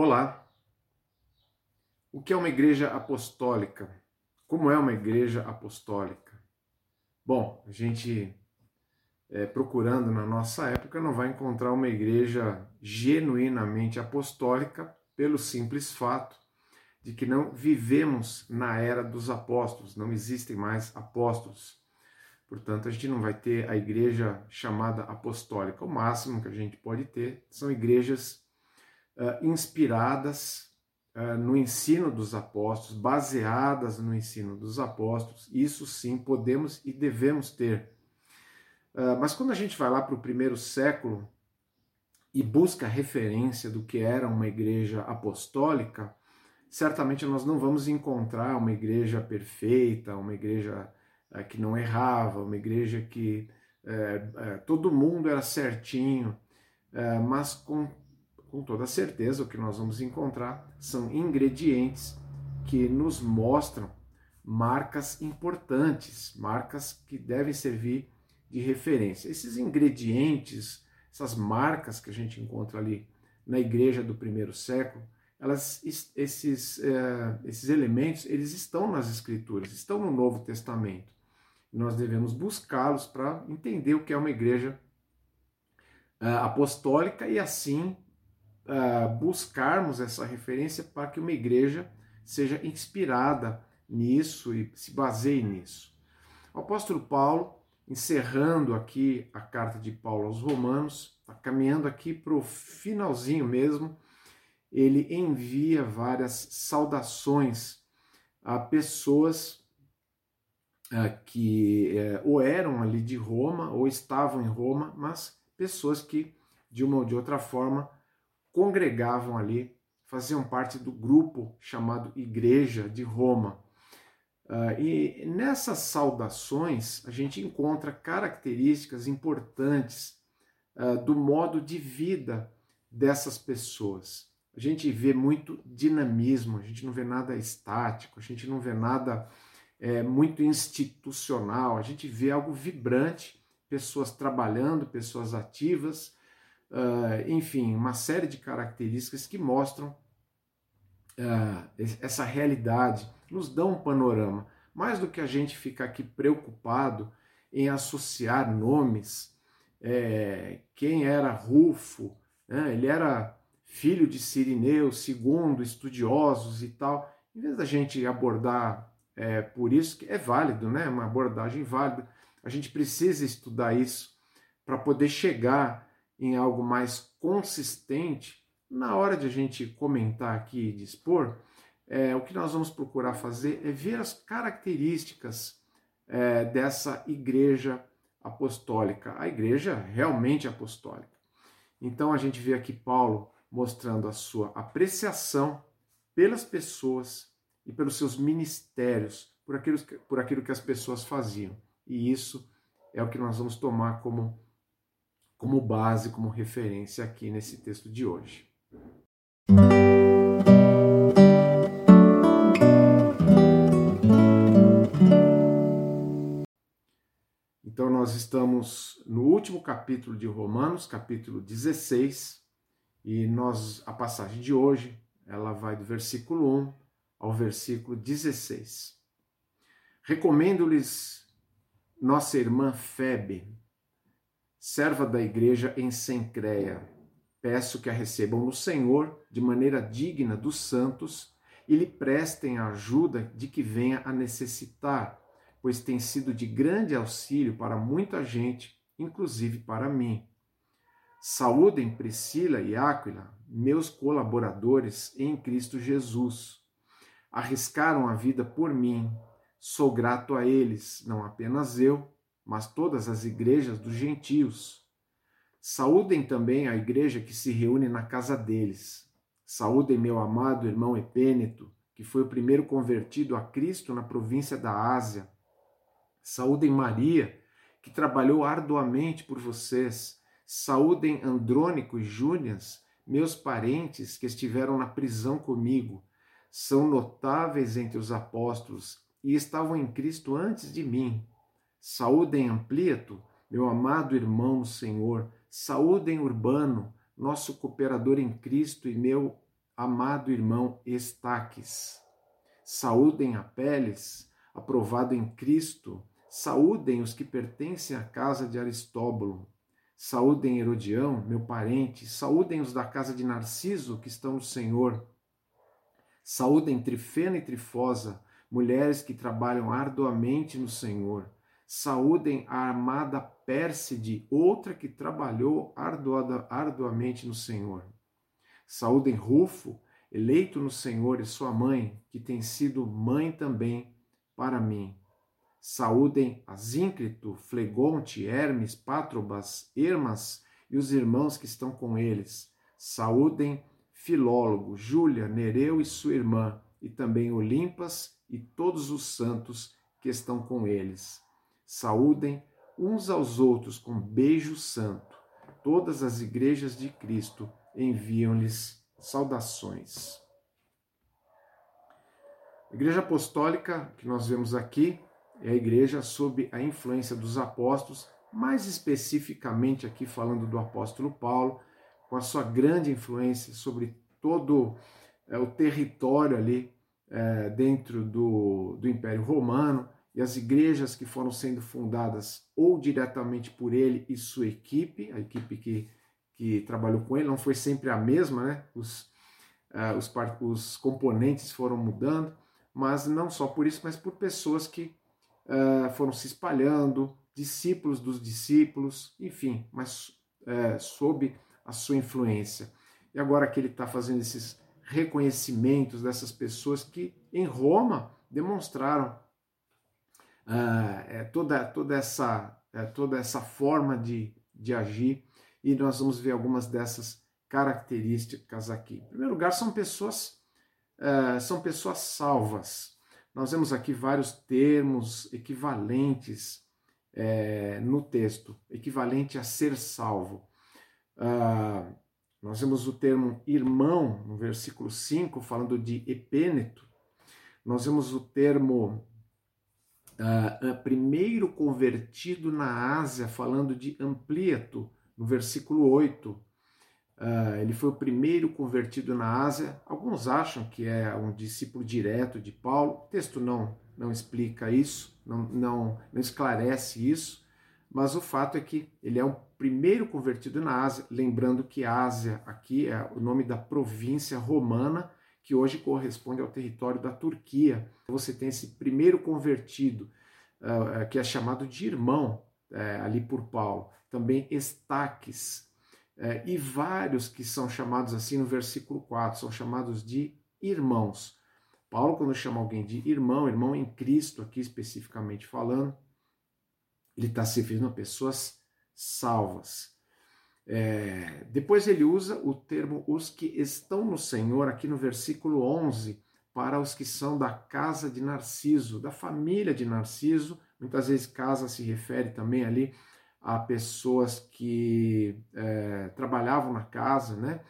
Olá! O que é uma igreja apostólica? Como é uma igreja apostólica? Bom, a gente é, procurando na nossa época não vai encontrar uma igreja genuinamente apostólica pelo simples fato de que não vivemos na era dos apóstolos, não existem mais apóstolos. Portanto, a gente não vai ter a igreja chamada apostólica. O máximo que a gente pode ter são igrejas uh, inspiradas uh, no ensino dos apóstolos, baseadas no ensino dos apóstolos. Isso sim podemos e devemos ter. Uh, mas quando a gente vai lá para o primeiro século e busca referência do que era uma igreja apostólica, certamente nós não vamos encontrar uma igreja perfeita, uma igreja que não errava, uma igreja que todo mundo era certinho, mas com com toda certeza, o que nós vamos encontrar são ingredientes que nos mostram marcas importantes, marcas que devem servir de referência. Esses ingredientes, essas marcas que a gente encontra ali na igreja do primeiro século, elas, esses, é, esses elementos, eles estão nas escrituras, estão no Novo Testamento. Nós devemos buscá-los para entender o que é uma igreja é, apostólica e assim uh, buscarmos essa referência para que uma igreja seja inspirada nisso e se baseie nisso. O apóstolo Paulo, encerrando aqui a carta de Paulo aos Romanos, tá caminhando aqui para o finalzinho mesmo, ele envia várias saudações a pessoas uh, que uh, ou eram ali de Roma ou estavam em Roma, mas pessoas que de uma ou de outra forma congregavam ali, faziam parte do grupo chamado Igreja de Roma. Uh, e nessas saudações a gente encontra características importantes uh, do modo de vida dessas pessoas. A gente vê muito dinamismo, a gente não vê nada estático, a gente não vê nada é, muito institucional, a gente vê algo vibrante, pessoas trabalhando, pessoas ativas, uh, enfim, uma série de características que mostram uh, essa realidade, nos dão um panorama. Mais do que a gente ficar aqui preocupado em associar nomes, é, quem era Rufo, né? ele era filho de Sirineu, segundo estudiosos e tal, em vez da gente abordar é, por isso, que é válido, né? uma abordagem válida, a gente precisa estudar isso para poder chegar em algo mais consistente, na hora de a gente comentar aqui e dispor, é, o que nós vamos procurar fazer é ver as características é, dessa igreja apostólica, a igreja realmente apostólica. Então a gente vê aqui Paulo mostrando a sua apreciação pelas pessoas e pelos seus ministérios, por aquilo, por aquilo que as pessoas faziam. E isso é o que nós vamos tomar como como base, como referência aqui nesse texto de hoje. Então, nós estamos no último capítulo de Romanos, capítulo 16, e nós a passagem de hoje, ela vai do versículo 1 ao versículo 16. Recomendo-lhes nossa irmã Febe, serva da igreja em Sencreia. Peço que a recebam no Senhor de maneira digna dos santos e lhe prestem a ajuda de que venha a necessitar, pois tem sido de grande auxílio para muita gente, inclusive para mim. Saúdem Priscila e Áquila, meus colaboradores em Cristo Jesus. Arriscaram a vida por mim. Sou grato a eles, não apenas eu, mas todas as igrejas dos gentios. Saúdem também a igreja que se reúne na casa deles. Saúdem meu amado irmão Epêneto, que foi o primeiro convertido a Cristo na província da Ásia. Saúdem Maria, que trabalhou arduamente por vocês. Saúdem Andrônico e Júnias, meus parentes que estiveram na prisão comigo. São notáveis entre os apóstolos e estavam em Cristo antes de mim. Saúdem Amplieto, meu amado irmão Senhor. Saúdem Urbano, nosso cooperador em Cristo e meu amado irmão Estaques. Saúdem Apeles, aprovado em Cristo. Saúdem os que pertencem à casa de Aristóbulo. Saúdem Herodião, meu parente. Saúdem os da casa de Narciso, que estão no Senhor. Saúdem Trifena e Trifosa, mulheres que trabalham arduamente no Senhor. Saúdem a amada Pérside, outra que trabalhou arduada, arduamente no Senhor. Saúdem Rufo, eleito no Senhor, e sua mãe, que tem sido mãe também para mim. Saúdem Asíncrito, Flegonte, Hermes, Pátrobas, Hermas e os irmãos que estão com eles. Saúdem Filólogo, Júlia, Nereu e sua irmã, e também Olimpas e todos os santos que estão com eles. Saúdem uns aos outros com beijo santo. Todas as igrejas de Cristo enviam-lhes saudações. A igreja apostólica que nós vemos aqui é a igreja sob a influência dos apóstolos, mais especificamente aqui falando do apóstolo Paulo, com a sua grande influência sobre todo é, o território ali é, dentro do, do Império Romano e as igrejas que foram sendo fundadas ou diretamente por ele e sua equipe, a equipe que que trabalhou com ele, não foi sempre a mesma, né? Os, uh, os, os, componentes foram mudando, mas não só por isso, mas por pessoas que uh, foram se espalhando, discípulos dos discípulos, enfim, mas uh, sob a sua influência. E agora que ele está fazendo esses reconhecimentos dessas pessoas que em Roma demonstraram toda, toda, essa, toda essa forma de, de agir e nós vamos ver algumas dessas características aqui. Em primeiro lugar, são pessoas, uh, são pessoas salvas. Nós vemos aqui vários termos equivalentes é, no texto, equivalente a ser salvo. Uh, nós vemos o termo irmão no versículo 5, falando de epêneto. Nós vemos o termo uh, primeiro convertido na Ásia, falando de amplieto no versículo 8. Uh, ah, ele foi o primeiro convertido na Ásia. Alguns acham que é um discípulo direto de Paulo. O texto não, não explica isso, não, não, não esclarece isso, mas o fato é que ele é o primeiro convertido na Ásia. Lembrando que Ásia aqui é o nome da província romana que hoje corresponde ao território da Turquia. Você tem esse primeiro convertido, uh, que é chamado de irmão uh, ali por Paulo também estaques, é, e vários que são chamados assim no versículo 4, são chamados de irmãos. Paulo, quando chama alguém de irmão, irmão em Cristo, aqui especificamente falando, ele está se referindo a pessoas salvas. É, depois ele usa o termo os que estão no Senhor, aqui no versículo 11, para os que são da casa de Narciso, da família de Narciso. Muitas vezes casa se refere também ali a pessoas que é, trabalhavam na casa, né?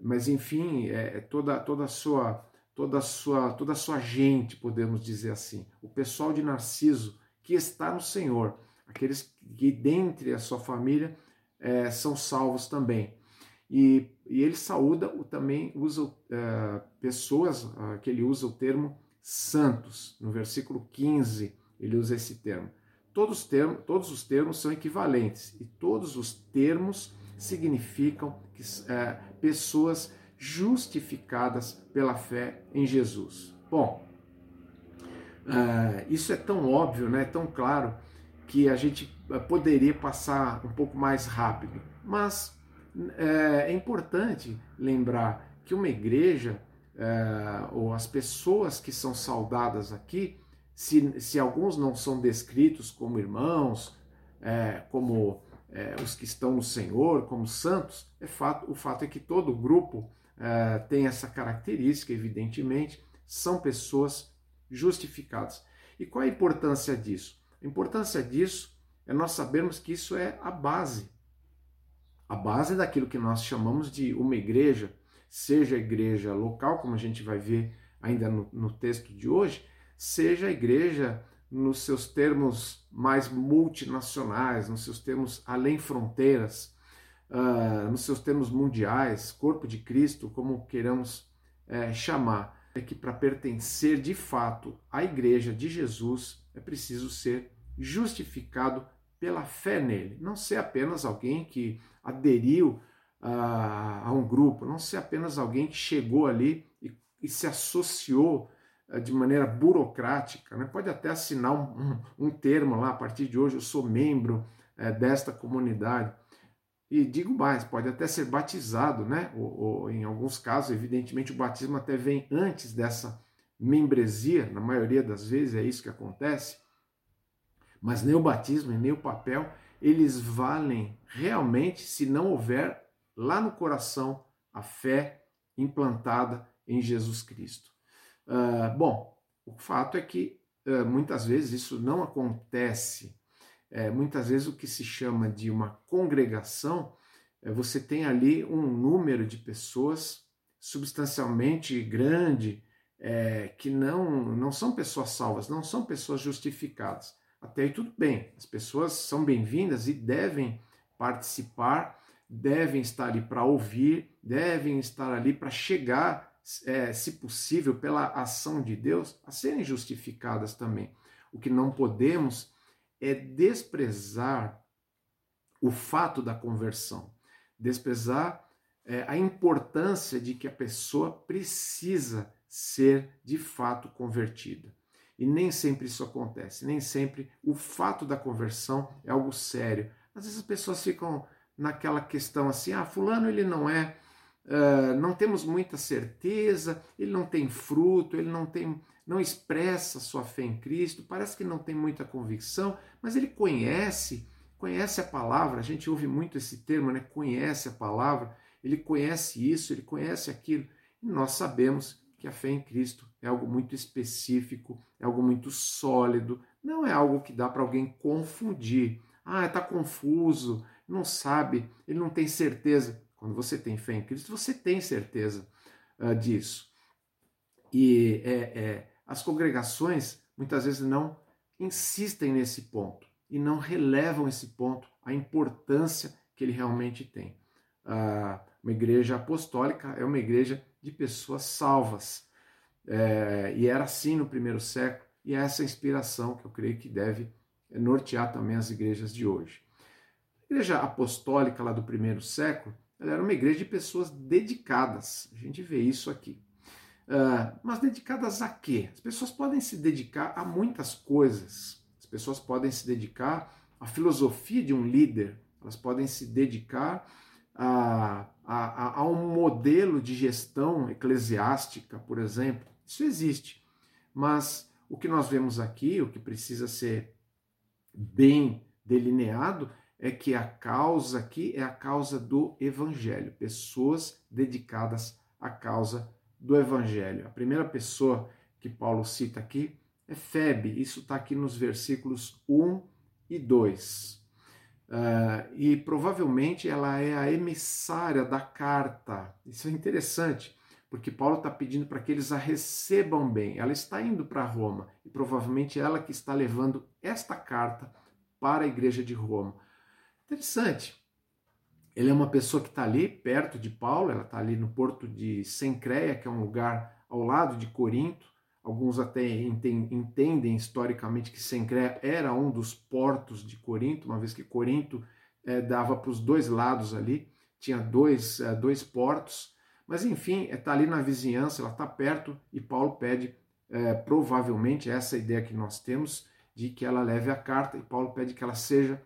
Mas enfim, é, é, toda toda a sua toda a sua toda a sua gente, podemos dizer assim, o pessoal de Narciso que está no Senhor, aqueles que dentre a sua família é, são salvos também. E, e ele saúda, também usa é, pessoas, que ele usa o termo santos. No versículo 15, ele usa esse termo. Todos, termos, todos os termos são equivalentes e todos os termos significam que, é, pessoas justificadas pela fé em Jesus. Bom, é, isso é tão óbvio, né, tão claro, que a gente poderia passar um pouco mais rápido. Mas é, é importante lembrar que uma igreja, é, ou as pessoas que são saudadas aqui, se, se alguns não são descritos como irmãos, é, como é, os que estão no Senhor, como santos, é fato, o fato é que todo grupo tem essa característica, evidentemente, são pessoas justificadas. E qual a importância disso? A importância disso é nós sabermos que isso é a base. A base daquilo que nós chamamos de uma igreja, seja a igreja local, como a gente vai ver ainda no, no texto de hoje, seja a igreja nos seus termos mais multinacionais, nos seus termos além fronteiras, uh, nos seus termos mundiais, corpo de Cristo, como queiramos é, chamar é que para pertencer de fato à igreja de Jesus é preciso ser justificado pela fé nele, não ser apenas alguém que aderiu a, a um grupo, não ser apenas alguém que chegou ali e, e se associou uh, de maneira burocrática, né? pode até assinar um, um, um, termo lá, a partir de hoje eu sou membro uh, desta comunidade. E digo mais, pode até ser batizado, né? Ou, ou, em alguns casos, evidentemente, o batismo até vem antes dessa membresia, na maioria das vezes é isso que acontece. Mas nem o batismo e nem o papel, eles valem realmente se não houver lá no coração a fé implantada em Jesus Cristo. Uh, bom, o fato é que uh, muitas vezes isso não acontece. É, muitas vezes o que se chama de uma congregação, é, você tem ali um número de pessoas substancialmente grande é, que não, não são pessoas salvas, não são pessoas justificadas. Até aí tudo bem, as pessoas são bem-vindas e devem participar, devem estar ali para ouvir, devem estar ali para chegar, é, se possível, pela ação de Deus, a serem justificadas também. O que não podemos é desprezar o fato da conversão, desprezar é, a importância de que a pessoa precisa ser de fato convertida. E nem sempre isso acontece, nem sempre o fato da conversão é algo sério. Às vezes as pessoas ficam naquela questão assim: ah, Fulano ele não é, uh, não temos muita certeza, ele não tem fruto, ele não tem, não expressa sua fé em Cristo, parece que não tem muita convicção, mas ele conhece, conhece a palavra. A gente ouve muito esse termo, né? Conhece a palavra, ele conhece isso, ele conhece aquilo. E nós sabemos que a fé em Cristo é algo muito específico, é algo muito sólido, não é algo que dá para alguém confundir. Ah, está confuso, não sabe, ele não tem certeza. Quando você tem fé em Cristo, você tem certeza uh, disso. E é, é, as congregações muitas vezes não insistem nesse ponto e não relevam esse ponto, a importância que ele realmente tem. Uh, uma igreja apostólica é uma igreja de pessoas salvas. É, e era assim no primeiro século, e é essa inspiração que eu creio que deve nortear também as igrejas de hoje. A igreja apostólica lá do primeiro século, ela era uma igreja de pessoas dedicadas. A gente vê isso aqui. Uh, mas dedicadas a quê? As pessoas podem se dedicar a muitas coisas. As pessoas podem se dedicar à filosofia de um líder. Elas podem se dedicar a, a, a um modelo de gestão eclesiástica, por exemplo. Isso existe. Mas o que nós vemos aqui, o que precisa ser bem delineado, é que a causa aqui é a causa do evangelho, pessoas dedicadas à causa do evangelho. A primeira pessoa que Paulo cita aqui é Febe, isso está aqui nos versículos 1 e 2. Uh, e provavelmente ela é a emissária da carta. Isso é interessante, porque Paulo está pedindo para que eles a recebam bem. Ela está indo para Roma e provavelmente ela que está levando esta carta para a igreja de Roma. Interessante. Ele é uma pessoa que está ali perto de Paulo, ela está ali no porto de Sencreia, que é um lugar ao lado de Corinto. Alguns até entendem historicamente que Sencreia era um dos portos de Corinto, uma vez que Corinto é, dava para os dois lados ali, tinha dois, é, dois portos. Mas enfim, está ali na vizinhança, ela está perto e Paulo pede, é, provavelmente, essa ideia que nós temos, de que ela leve a carta e Paulo pede que ela seja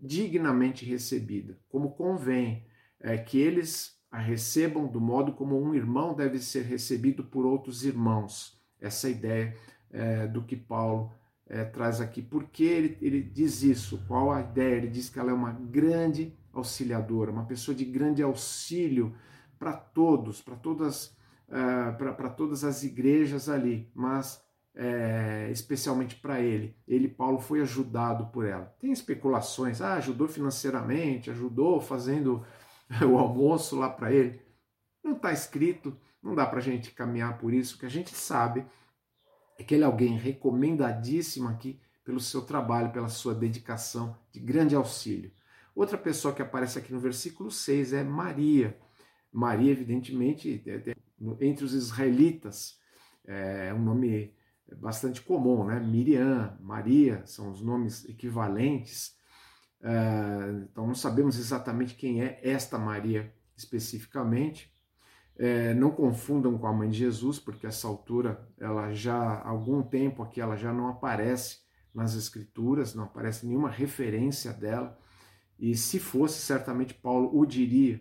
dignamente recebida, como convém, é, que eles a recebam do modo como um irmão deve ser recebido por outros irmãos essa ideia é, do que Paulo é, traz aqui. Por que ele, ele diz isso? Qual a ideia? Ele diz que ela é uma grande auxiliadora, uma pessoa de grande auxílio para todos, para todas, uh, para todas as igrejas ali, mas é, especialmente para ele. Ele, Paulo, foi ajudado por ela. Tem especulações, ah, ajudou financeiramente, ajudou fazendo o almoço lá para ele. Não está escrito, não dá para a gente caminhar por isso. O que a gente sabe é que ele é alguém recomendadíssimo aqui pelo seu trabalho, pela sua dedicação, de grande auxílio. Outra pessoa que aparece aqui no versículo 6 é Maria. Maria, evidentemente, é, entre os israelitas. É um nome bastante comum, né? Miriam, Maria, são os nomes equivalentes. É, então não sabemos exatamente quem é esta Maria especificamente. É, não confundam com a mãe de Jesus, porque essa altura ela já há algum tempo aqui ela já não aparece nas escrituras, não aparece nenhuma referência dela. E se fosse, certamente Paulo o diria.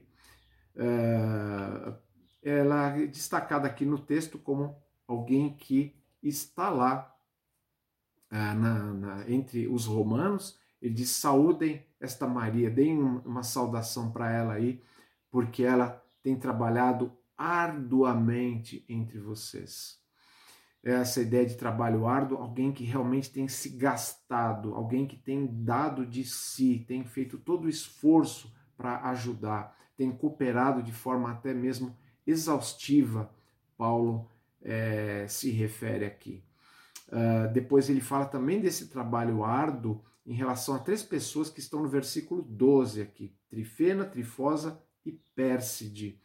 É, ela é destacada aqui no texto como alguém que está lá é, na, na, entre os romanos. Ele diz: saúdem esta Maria, deem uma saudação para ela aí, porque ela tem trabalhado arduamente entre vocês. Essa ideia de trabalho árduo, alguém que realmente tem se gastado, alguém que tem dado de si, tem feito todo o esforço para ajudar, tem cooperado de forma até mesmo exaustiva, Paulo é, se refere aqui. Uh, depois ele fala também desse trabalho árduo em relação a três pessoas que estão no versículo 12 aqui: Trifena, Trifosa e Pérside.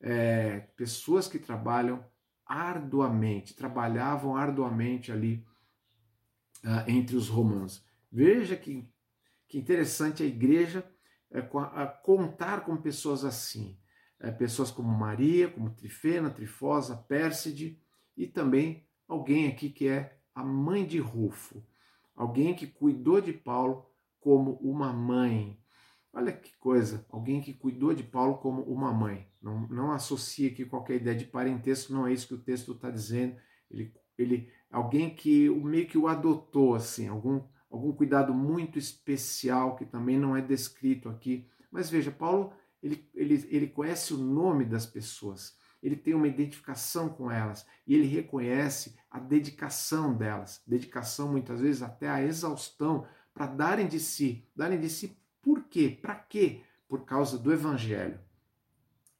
É, pessoas que trabalham arduamente, trabalhavam arduamente ali uh, entre os romanos. Veja que, que interessante a igreja a contar com pessoas assim. É, pessoas como Maria, como Trifena, Trifosa, Pérside e também alguém aqui que é a mãe de Rufo, alguém que cuidou de Paulo como uma mãe. Olha que coisa, alguém que cuidou de Paulo como uma mãe. Não, não associa aqui qualquer ideia de parentesco, não é isso que o texto está dizendo. Ele, ele, alguém que meio que o adotou, assim, algum, algum cuidado muito especial que também não é descrito aqui. Mas veja, Paulo ele, ele, ele conhece o nome das pessoas, ele tem uma identificação com elas e ele reconhece a dedicação delas, dedicação muitas vezes até a exaustão para darem de si, darem de si por quê? Para quê? Por causa do Evangelho.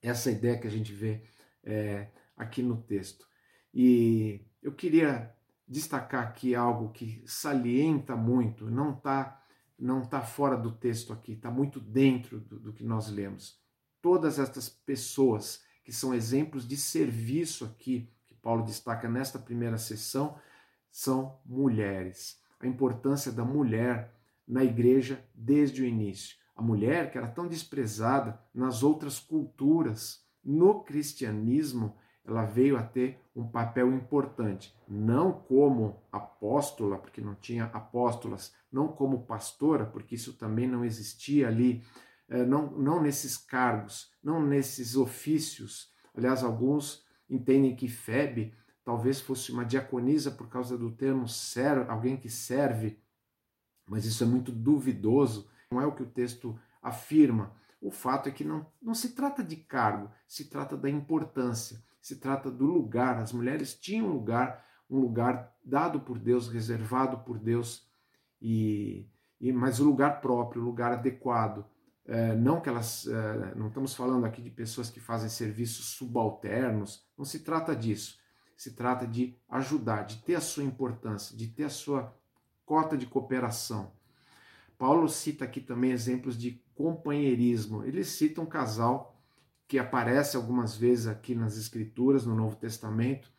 Essa ideia que a gente vê é, aqui no texto. E eu queria destacar aqui algo que salienta muito, não está não tá fora do texto aqui, está muito dentro do, do que nós lemos. Todas estas pessoas que são exemplos de serviço aqui, que Paulo destaca nesta primeira sessão, são mulheres. A importância da mulher na igreja desde o início. A mulher, que era tão desprezada nas outras culturas, no cristianismo, ela veio a ter um papel importante, não como apóstola, porque não tinha apóstolas, não como pastora, porque isso também não existia ali, eh, não, não nesses cargos, não nesses ofícios. Aliás, alguns entendem que Febe talvez fosse uma diaconisa por causa do termo ser, alguém que serve mas isso é muito duvidoso, não é o que o texto afirma. O fato é que não, não se trata de cargo, se trata da importância, se trata do lugar. As mulheres tinham um lugar, um lugar dado por Deus, reservado por Deus, e, e mas o lugar próprio, o lugar adequado. É, não que elas, é, não estamos falando aqui de pessoas que fazem serviços subalternos, não se trata disso. Se trata de ajudar, de ter a sua importância, de ter a sua cota de cooperação. Paulo cita aqui também exemplos de companheirismo. Ele cita um casal que aparece algumas vezes aqui nas Escrituras, no Novo Testamento,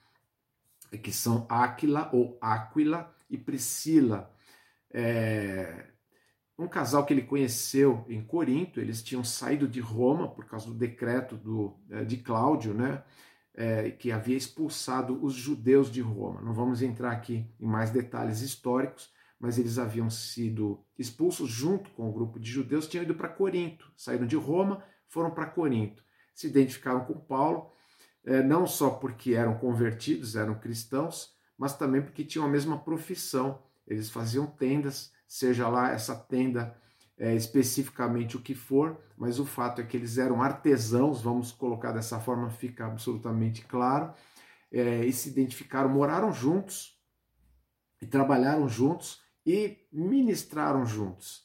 que são Áquila ou Áquila e Priscila. É um casal que ele conheceu em Corinto, eles tinham saído de Roma por causa do decreto do, é, de Cláudio, né? É, que havia expulsado os judeus de Roma. Não vamos entrar aqui em mais detalhes históricos, mas eles haviam sido expulsos junto com o grupo de judeus, tinham ido para Corinto, saíram de Roma, foram para Corinto, se identificaram com Paulo, eh, não só porque eram convertidos, eram cristãos, mas também porque tinham a mesma profissão. Eles faziam tendas, seja lá essa tenda é, especificamente o que for, mas o fato é que eles eram artesãos, vamos colocar dessa forma, fica absolutamente claro, é, e se identificaram, moraram juntos e trabalharam juntos e ministraram juntos.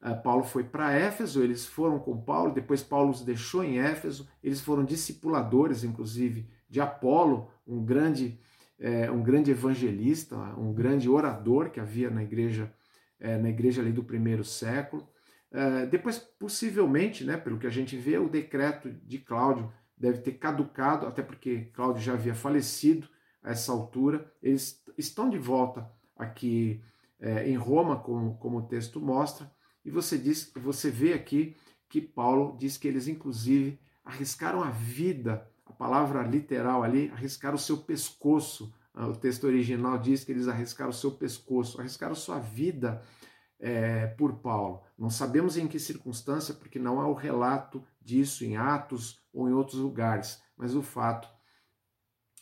Uh, Paulo foi para Éfeso, eles foram com Paulo, depois Paulo os deixou em Éfeso, eles foram discipuladores, inclusive, de Apolo, um grande, é, um grande evangelista, um grande orador que havia na igreja, é, na igreja ali do primeiro século. Uh, depois, possivelmente, né, pelo que a gente vê, o decreto de Cláudio deve ter caducado, até porque Cláudio já havia falecido a essa altura. Eles estão de volta aqui em Roma, como, como o texto mostra, e você diz, você vê aqui que Paulo diz que eles inclusive arriscaram a vida, a palavra literal ali, arriscaram o seu pescoço. Ah, o texto original diz que eles arriscaram o seu pescoço, arriscaram sua vida é, por Paulo. Não sabemos em que circunstância, porque não há o relato disso em Atos ou em outros lugares, mas o fato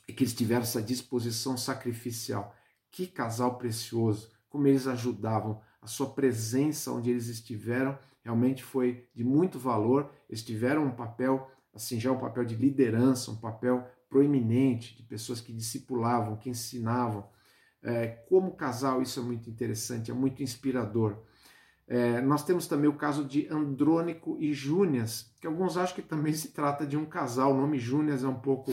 é que eles tiveram essa disposição sacrificial. Que casal precioso! Como eles ajudavam, a sua presença onde eles estiveram realmente foi de muito valor. Eles tiveram um papel, assim, já um papel de liderança, um papel proeminente, de pessoas que discipulavam, que ensinavam. É, como casal, isso é muito interessante, é muito inspirador. É, nós temos também o caso de Andrônico e Júnias, que alguns acham que também se trata de um casal. O nome Júnias é um pouco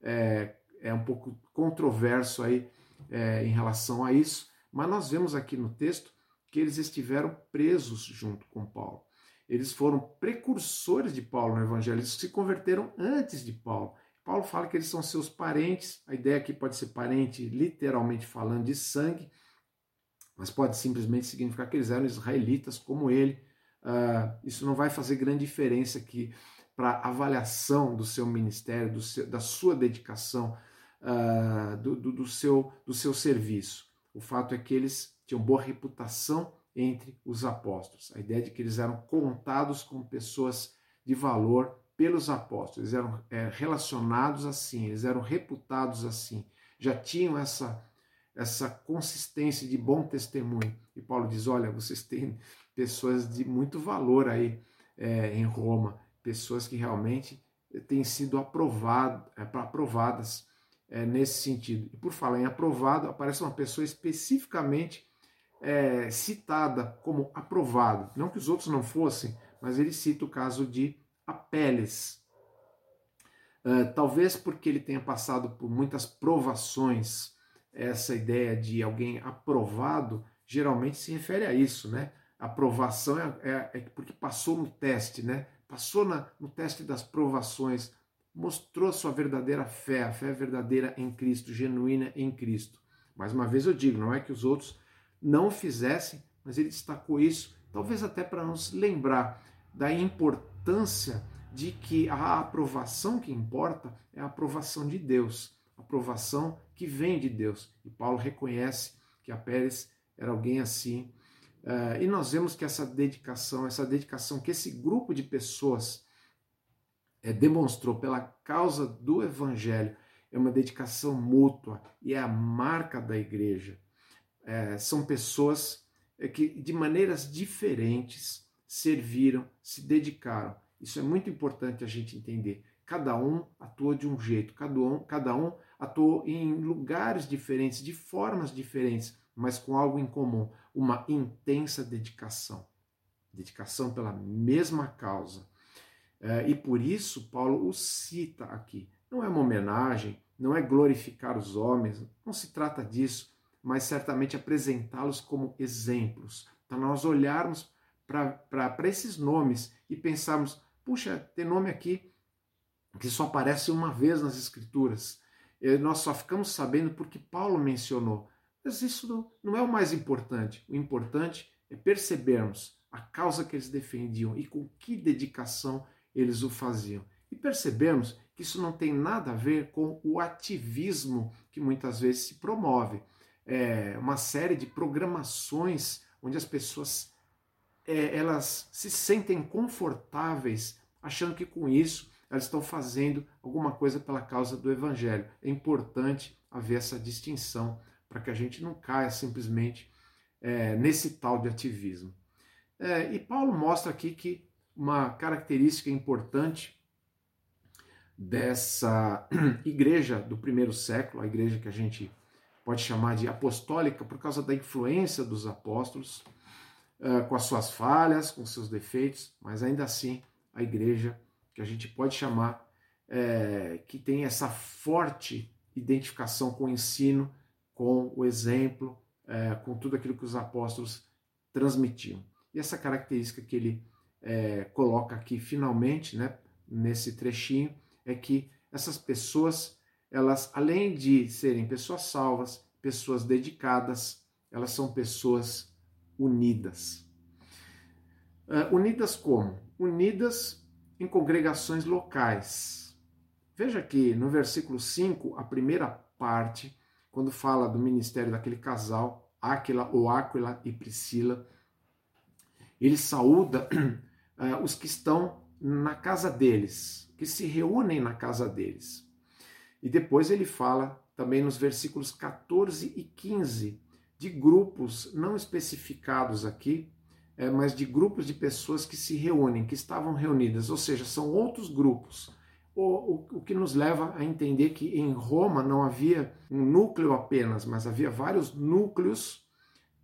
é, é um pouco controverso aí é, em relação a isso, mas nós vemos aqui no texto que eles estiveram presos junto com Paulo. Eles foram precursores de Paulo no Evangelho, eles se converteram antes de Paulo. Paulo fala que eles são seus parentes, a ideia aqui pode ser parente literalmente falando de sangue, mas pode simplesmente significar que eles eram israelitas como ele. Uh, isso não vai fazer grande diferença aqui para avaliação do seu ministério, do seu, da sua dedicação, uh, do, do, do, seu, do seu serviço. O fato é que eles tinham boa reputação entre os apóstolos. A ideia de que eles eram contados como pessoas de valor pelos apóstolos, eles eram é, relacionados assim, eles eram reputados assim, já tinham essa, essa consistência de bom testemunho. E Paulo diz: olha, vocês têm pessoas de muito valor aí é, em Roma, pessoas que realmente têm sido aprovado, é, aprovadas é, nesse sentido. E por falar em aprovado, aparece uma pessoa especificamente é, citada como aprovado. Não que os outros não fossem, mas ele cita o caso de Apeles. Uh, talvez porque ele tenha passado por muitas provações, essa ideia de alguém aprovado geralmente se refere a isso, né? Aprovação é, é, é porque passou no teste, né? Passou na, no teste das provações, mostrou sua verdadeira fé, a fé verdadeira em Cristo, genuína em Cristo. Mais uma vez eu digo, não é que os outros não fizessem, mas ele destacou isso, talvez até para nos lembrar da importância de que a aprovação que importa é a aprovação de Deus, a aprovação que vem de Deus. E Paulo reconhece que a Pérez era alguém assim. Uh, e nós vemos que essa dedicação, essa dedicação que esse grupo de pessoas é, demonstrou pela causa do Evangelho é uma dedicação mútua e é a marca da igreja. É, são pessoas é, que, de maneiras diferentes, serviram, se dedicaram. Isso é muito importante a gente entender. Cada um atuou de um jeito, cada um, cada um atuou em lugares diferentes, de formas diferentes, mas com algo em comum: uma intensa dedicação. Dedicação pela mesma causa é, e por isso Paulo o cita aqui. Não é uma homenagem, não é glorificar os homens, não se trata disso, mas certamente apresentá-los como exemplos. Para nós olharmos para esses nomes e pensarmos: puxa, tem nome aqui que só aparece uma vez nas Escrituras. E nós só ficamos sabendo porque Paulo mencionou. Mas isso não é o mais importante. O importante é percebermos a causa que eles defendiam e com que dedicação eles o faziam. E percebemos que isso não tem nada a ver com o ativismo que muitas vezes se promove. É uma série de programações onde as pessoas é, elas se sentem confortáveis achando que com isso elas estão fazendo alguma coisa pela causa do evangelho. É importante haver essa distinção para que a gente não caia simplesmente é, nesse tal de ativismo. É, e Paulo mostra aqui que uma característica importante dessa igreja do primeiro século, a igreja que a gente pode chamar de apostólica por causa da influência dos apóstolos, eh, com as suas falhas, com seus defeitos, mas ainda assim a igreja que a gente pode chamar é, que tem essa forte identificação com o ensino, com o exemplo, é, com tudo aquilo que os apóstolos transmitiam. E essa característica que ele é, coloca aqui finalmente, né, nesse trechinho, é que essas pessoas, elas além de serem pessoas salvas, pessoas dedicadas, elas são pessoas unidas. Uh, unidas como? Unidas em congregações locais. Veja que no versículo 5, a primeira parte, quando fala do ministério daquele casal, Áquila ou Áquila e Priscila, ele saúda uh, os que estão na casa deles, que se reúnem na casa deles. E depois ele fala também nos versículos 14 e 15 de grupos não especificados aqui, é, mas de grupos de pessoas que se reúnem, que estavam reunidas, ou seja, são outros grupos. O, o, o, que nos leva a entender que em Roma não havia um núcleo apenas, mas havia vários núcleos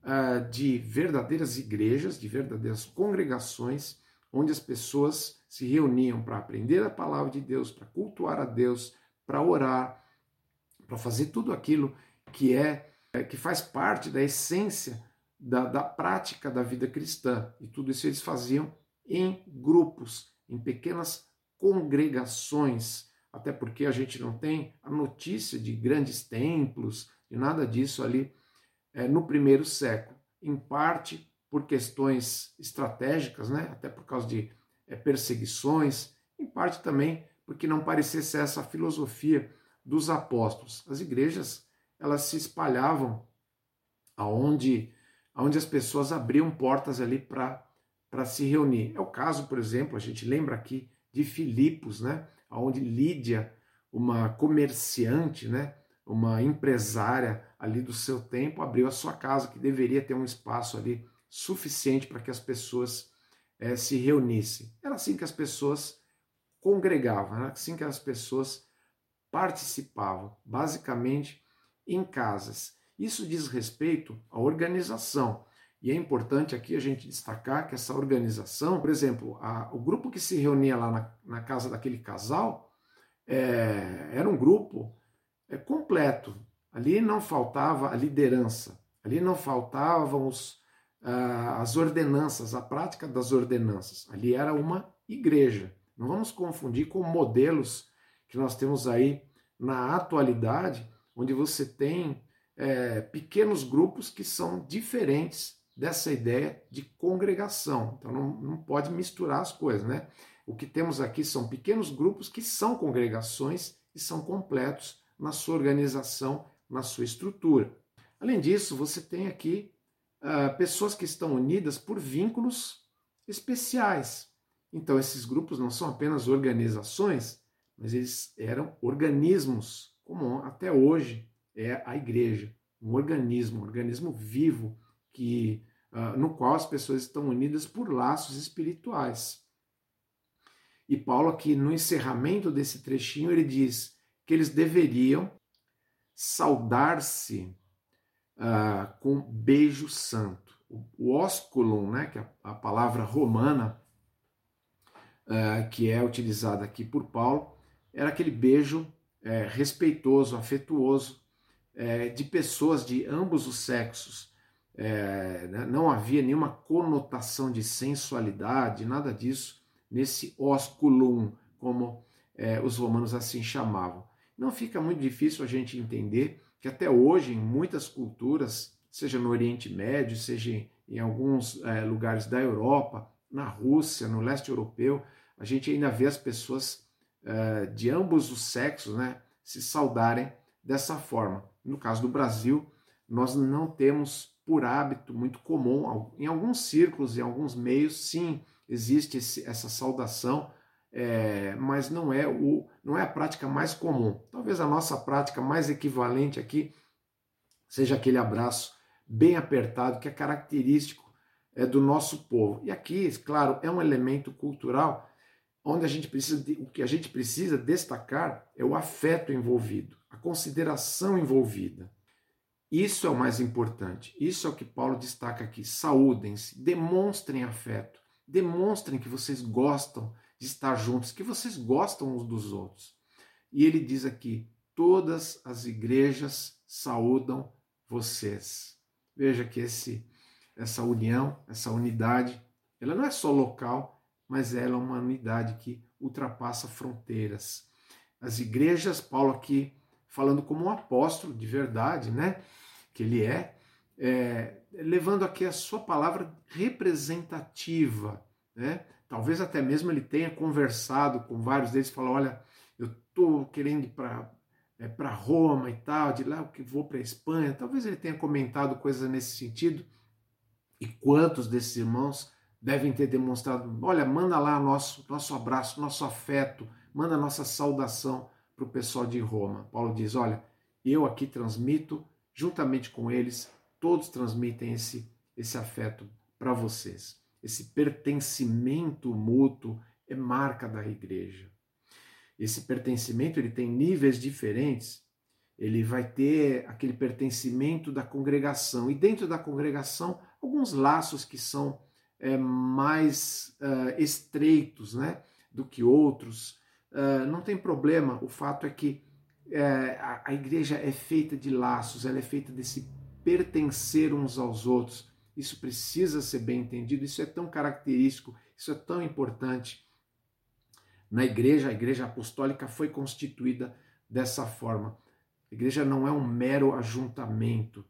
uh, de verdadeiras igrejas, de verdadeiras congregações, onde as pessoas se reuniam para aprender a palavra de Deus, para cultuar a Deus, para orar, para fazer tudo aquilo que é, é que faz parte da essência da, da prática da vida cristã. E tudo isso eles faziam em grupos, em pequenas congregações, até porque a gente não tem a notícia de grandes templos, de nada disso ali é, no primeiro século. Em parte por questões estratégicas, né? até por causa de é, perseguições, em parte também porque não parecia ser essa filosofia dos apóstolos. As igrejas elas se espalhavam aonde onde as pessoas abriam portas ali para se reunir. É o caso, por exemplo, a gente lembra aqui de Filipos, né? onde Lídia, uma comerciante, né? uma empresária ali do seu tempo, abriu a sua casa, que deveria ter um espaço ali suficiente para que as pessoas é, se reunissem. Era assim que as pessoas congregavam, era assim que as pessoas participavam, basicamente em casas. Isso diz respeito à organização. E é importante aqui a gente destacar que essa organização, por exemplo, a, o grupo que se reunia lá na, na casa daquele casal, é, era um grupo é, completo. Ali não faltava a liderança, ali não faltavam os, as ordenanças, a prática das ordenanças. Ali era uma igreja. Não vamos confundir com modelos que nós temos aí na atualidade, onde você tem é, pequenos grupos que são diferentes dessa ideia de congregação. Então não, não pode misturar as coisas, né? O que temos aqui são pequenos grupos que são congregações e são completos na sua organização, na sua estrutura. Além disso, você tem aqui uh, pessoas que estão unidas por vínculos especiais. Então, esses grupos não são apenas organizações, mas eles eram organismos, como até hoje é a igreja, um organismo, um organismo vivo que uh, no qual as pessoas estão unidas por laços espirituais. E Paulo aqui no encerramento desse trechinho ele diz que eles deveriam saudar-se uh, com beijo santo. O, o ósculum, né, que é a palavra romana uh, que é utilizada aqui por Paulo, era aquele beijo é, respeitoso, afetuoso, é, de pessoas de ambos os sexos. É, né, não havia nenhuma conotação de sensualidade, nada disso, nesse osculum, como os romanos assim chamavam. Não fica muito difícil a gente entender que até hoje, em muitas culturas, seja no Oriente Médio, seja em alguns lugares da Europa, na Rússia, no leste europeu, a gente ainda vê as pessoas é, de ambos os sexos né, se saudarem dessa forma. No caso do Brasil, nós não temos por hábito muito comum, em alguns círculos, em alguns meios, sim, existe esse, essa saudação, é, mas não é, o, não é a prática mais comum. Talvez a nossa prática mais equivalente aqui seja aquele abraço bem apertado, que é característico é, do nosso povo. E aqui, claro, é um elemento cultural onde a gente precisa, o que a gente precisa destacar é o afeto envolvido a consideração envolvida. Isso é o mais importante. Isso é o que Paulo destaca aqui. Saúdem-se, demonstrem afeto, demonstrem que vocês gostam de estar juntos, que vocês gostam uns dos outros. E ele diz aqui: todas as igrejas saúdam vocês. Veja que esse, essa união, essa unidade, ela não é só local, mas ela é uma unidade que ultrapassa fronteiras. as igrejas, Paulo aqui falando como um apóstolo de verdade, né? Que ele é, é levando aqui a sua palavra representativa, né? Talvez até mesmo ele tenha conversado com vários deles, falou, olha, eu tô querendo ir para é, para Roma e tal, de lá que vou para Espanha. Talvez ele tenha comentado coisas nesse sentido. E quantos desses irmãos devem ter demonstrado, olha, manda lá nosso nosso abraço, nosso afeto, manda nossa saudação para o pessoal de Roma. Paulo diz, olha, eu aqui transmito juntamente com eles, todos transmitem esse esse afeto para vocês. Esse pertencimento mútuo é marca da igreja. Esse pertencimento ele tem níveis diferentes. Ele vai ter aquele pertencimento da congregação e dentro da congregação alguns laços que são é, mais uh, estreitos, né, do que outros. Uh, não tem problema. O fato é que é, a, a igreja é feita de laços. Ela é feita desse pertencer uns aos outros. Isso precisa ser bem entendido. Isso é tão característico. Isso é tão importante na igreja, a igreja apostólica foi constituída dessa forma. A igreja não é um mero ajuntamento,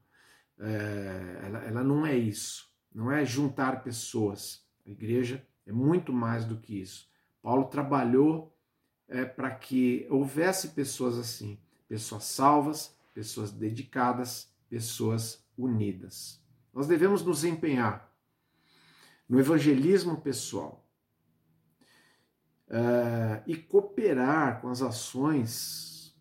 é, ela, ela não é isso, não é juntar pessoas. A igreja é muito mais do que isso. Paulo trabalhou é, para que houvesse pessoas assim, pessoas salvas, pessoas dedicadas, pessoas unidas. Nós devemos nos empenhar no evangelismo pessoal, uh, e cooperar com as ações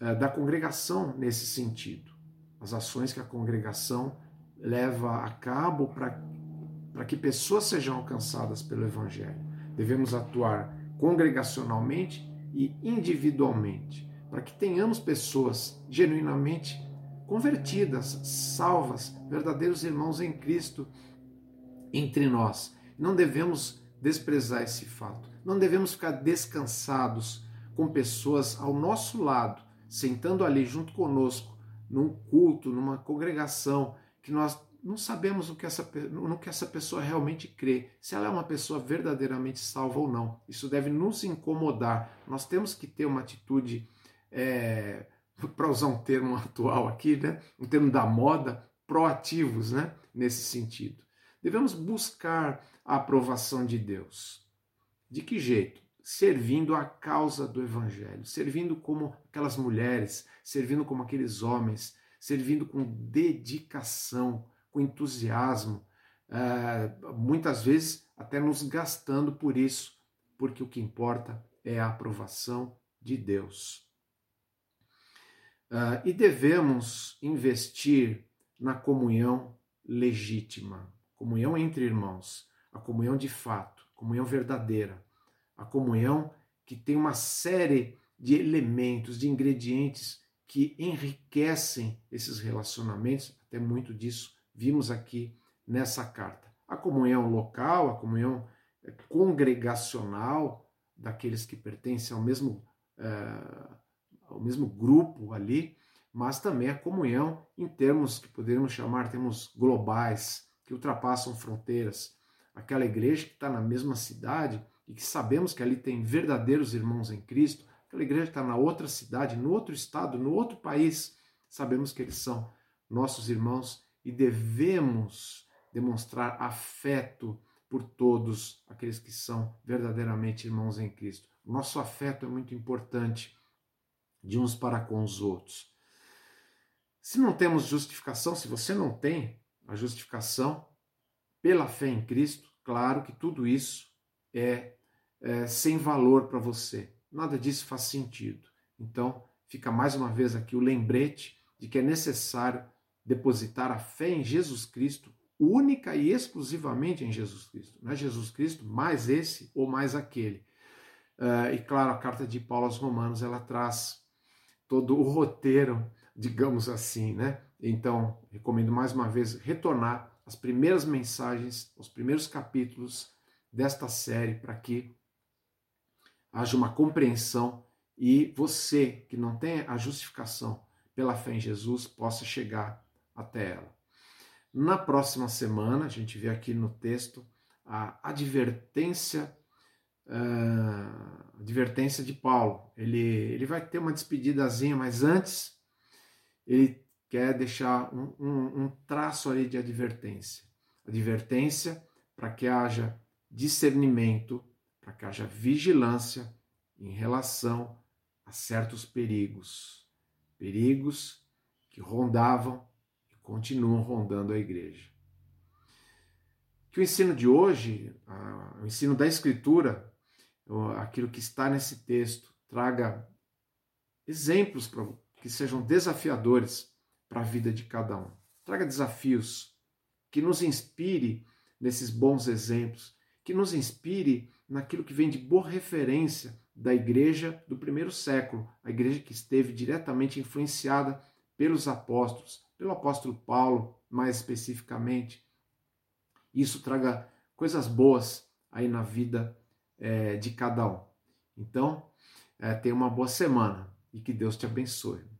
uh, da congregação nesse sentido. As ações que a congregação leva a cabo para que pessoas sejam alcançadas pelo Evangelho. Devemos atuar congregacionalmente e individualmente, para que tenhamos pessoas genuinamente convertidas, salvas, verdadeiros irmãos em Cristo entre nós. Não devemos desprezar esse fato. Não devemos ficar descansados com pessoas ao nosso lado, sentando ali junto conosco, num culto, numa congregação, que nós não sabemos o que essa, no que essa pessoa realmente crê, se ela é uma pessoa verdadeiramente salva ou não. Isso deve nos incomodar. Nós temos que ter uma atitude, é, para usar um termo atual aqui, né? um termo da moda, proativos né? nesse sentido. Devemos buscar a aprovação de Deus. De que jeito? Servindo a causa do Evangelho, servindo como aquelas mulheres, servindo como aqueles homens, servindo com dedicação, com entusiasmo, uh, muitas vezes até nos gastando por isso, porque o que importa é a aprovação de Deus. Uh, e devemos investir na comunhão legítima, comunhão entre irmãos, a comunhão de fato, comunhão verdadeira, a comunhão que tem uma série de elementos, de ingredientes que enriquecem esses relacionamentos, até muito disso vimos aqui nessa carta. A comunhão local, a comunhão eh, congregacional daqueles que pertencem ao mesmo, é, ao mesmo grupo ali, mas também a comunhão em termos que poderíamos chamar termos globais, que ultrapassam fronteiras. Aquela igreja que está na mesma cidade, e que sabemos que ali tem verdadeiros irmãos em Cristo, aquela igreja está na outra cidade, no outro estado, no outro país, sabemos que eles são nossos irmãos e devemos demonstrar afeto por todos aqueles que são verdadeiramente irmãos em Cristo. Nosso afeto é muito importante de uns para com os outros. Se não temos justificação, se você não tem a justificação pela fé em Cristo, claro que tudo isso é, é sem valor para você. Nada disso faz sentido. Então, fica mais uma vez aqui o lembrete de que é necessário depositar a fé em Jesus Cristo, única e exclusivamente em Jesus Cristo. Não é Jesus Cristo mais esse ou mais aquele. Uh, e claro, a carta de Paulo aos Romanos ela traz todo o roteiro, digamos assim, né? Então, recomendo mais uma vez retornar às primeiras mensagens, aos primeiros capítulos desta série para que haja uma compreensão e você que não tem a justificação pela fé em Jesus possa chegar até ela. Na próxima semana, a gente vê aqui no texto a advertência uh, advertência de Paulo. Ele, ele vai ter uma despedidazinha, mas antes ele quer deixar um, um, um traço ali de advertência. Advertência para que haja discernimento, para que haja vigilância em relação a certos perigos. Perigos que rondavam e continuam rondando a igreja. Que o ensino de hoje, o ensino da Escritura, aquilo que está nesse texto, traga exemplos que sejam desafiadores para a vida de cada um. Traga desafios que nos inspire nesses bons exemplos, que nos inspire naquilo que vem de boa referência da igreja do primeiro século, a igreja que esteve diretamente influenciada pelos apóstolos, pelo apóstolo Paulo, mais especificamente. Isso traga coisas boas aí na vida é, de cada um. Então, é, tenha uma boa semana e que Deus te abençoe.